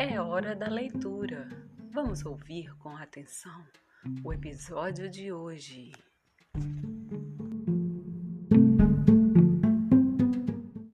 É hora da leitura. Vamos ouvir com atenção o episódio de hoje.